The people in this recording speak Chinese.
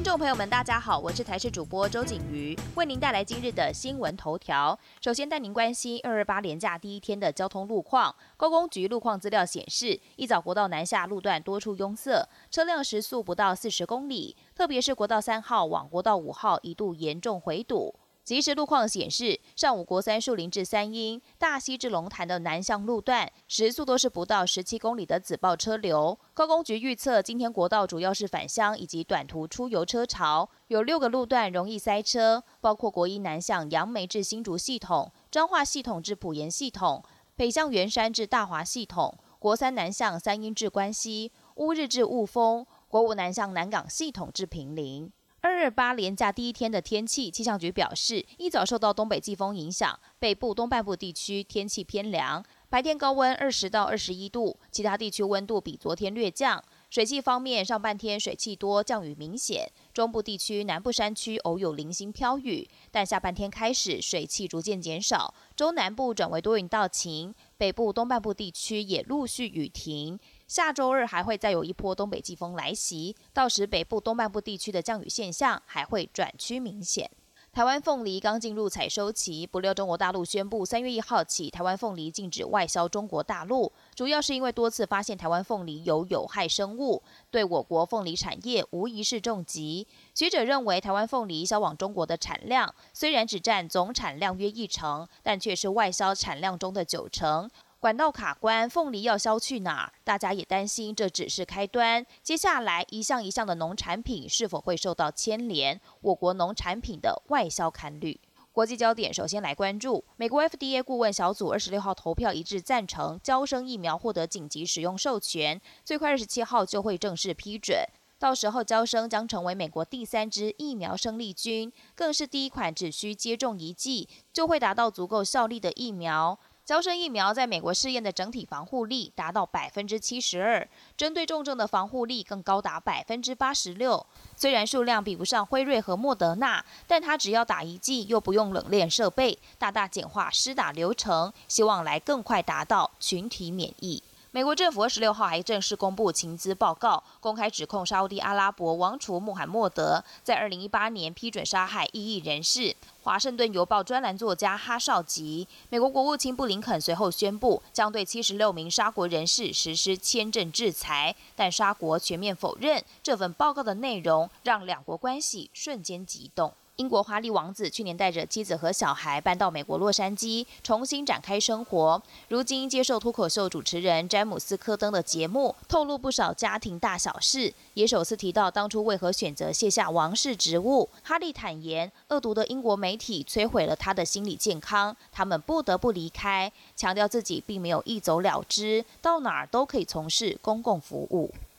听众朋友们，大家好，我是台视主播周景瑜，为您带来今日的新闻头条。首先带您关心二二八连假第一天的交通路况。高工局路况资料显示，一早国道南下路段多处拥塞，车辆时速不到四十公里，特别是国道三号往国道五号一度严重回堵。即时路况显示，上午国三树林至三英、大溪至龙潭的南向路段时速都是不到十七公里的紫爆车流。高工局预测，今天国道主要是返乡以及短途出游车潮，有六个路段容易塞车，包括国一南向杨梅至新竹系统、彰化系统至普盐系统、北向圆山至大华系统、国三南向三英至关西、乌日至雾峰、国五南向南港系统至平林。二二八连假第一天的天气，气象局表示，一早受到东北季风影响，北部东半部地区天气偏凉，白天高温二十到二十一度，其他地区温度比昨天略降。水汽方面，上半天水汽多，降雨明显，中部地区、南部山区偶有零星飘雨，但下半天开始水汽逐渐减少，中南部转为多云到晴，北部东半部地区也陆续雨停。下周日还会再有一波东北季风来袭，到时北部东半部地区的降雨现象还会转趋明显。台湾凤梨刚进入采收期，不料中国大陆宣布三月一号起，台湾凤梨禁止外销中国大陆，主要是因为多次发现台湾凤梨有有害生物，对我国凤梨产业无疑是重击。学者认为，台湾凤梨销往中国的产量虽然只占总产量约一成，但却是外销产量中的九成。管道卡关，凤梨要销去哪儿？大家也担心这只是开端，接下来一项一项的农产品是否会受到牵连？我国农产品的外销看率。国际焦点首先来关注，美国 FDA 顾问小组二十六号投票一致赞成，交生疫苗获得紧急使用授权，最快二十七号就会正式批准。到时候，交生将成为美国第三支疫苗生力军，更是第一款只需接种一剂就会达到足够效力的疫苗。胶生疫苗在美国试验的整体防护力达到百分之七十二，针对重症的防护力更高达百分之八十六。虽然数量比不上辉瑞和莫德纳，但它只要打一剂，又不用冷链设备，大大简化施打流程，希望来更快达到群体免疫。美国政府二十六号还正式公布情资报告，公开指控沙地阿拉伯王储穆罕默德在二零一八年批准杀害异议人士。华盛顿邮报专栏作家哈绍吉，美国国务卿布林肯随后宣布将对七十六名沙国人士实施签证制裁，但沙国全面否认这份报告的内容，让两国关系瞬间激动。英国华丽王子去年带着妻子和小孩搬到美国洛杉矶，重新展开生活。如今接受脱口秀主持人詹姆斯科登的节目，透露不少家庭大小事，也首次提到当初为何选择卸下王室职务。哈利坦言，恶毒的英国媒体摧毁了他的心理健康，他们不得不离开，强调自己并没有一走了之，到哪儿都可以从事公共服务。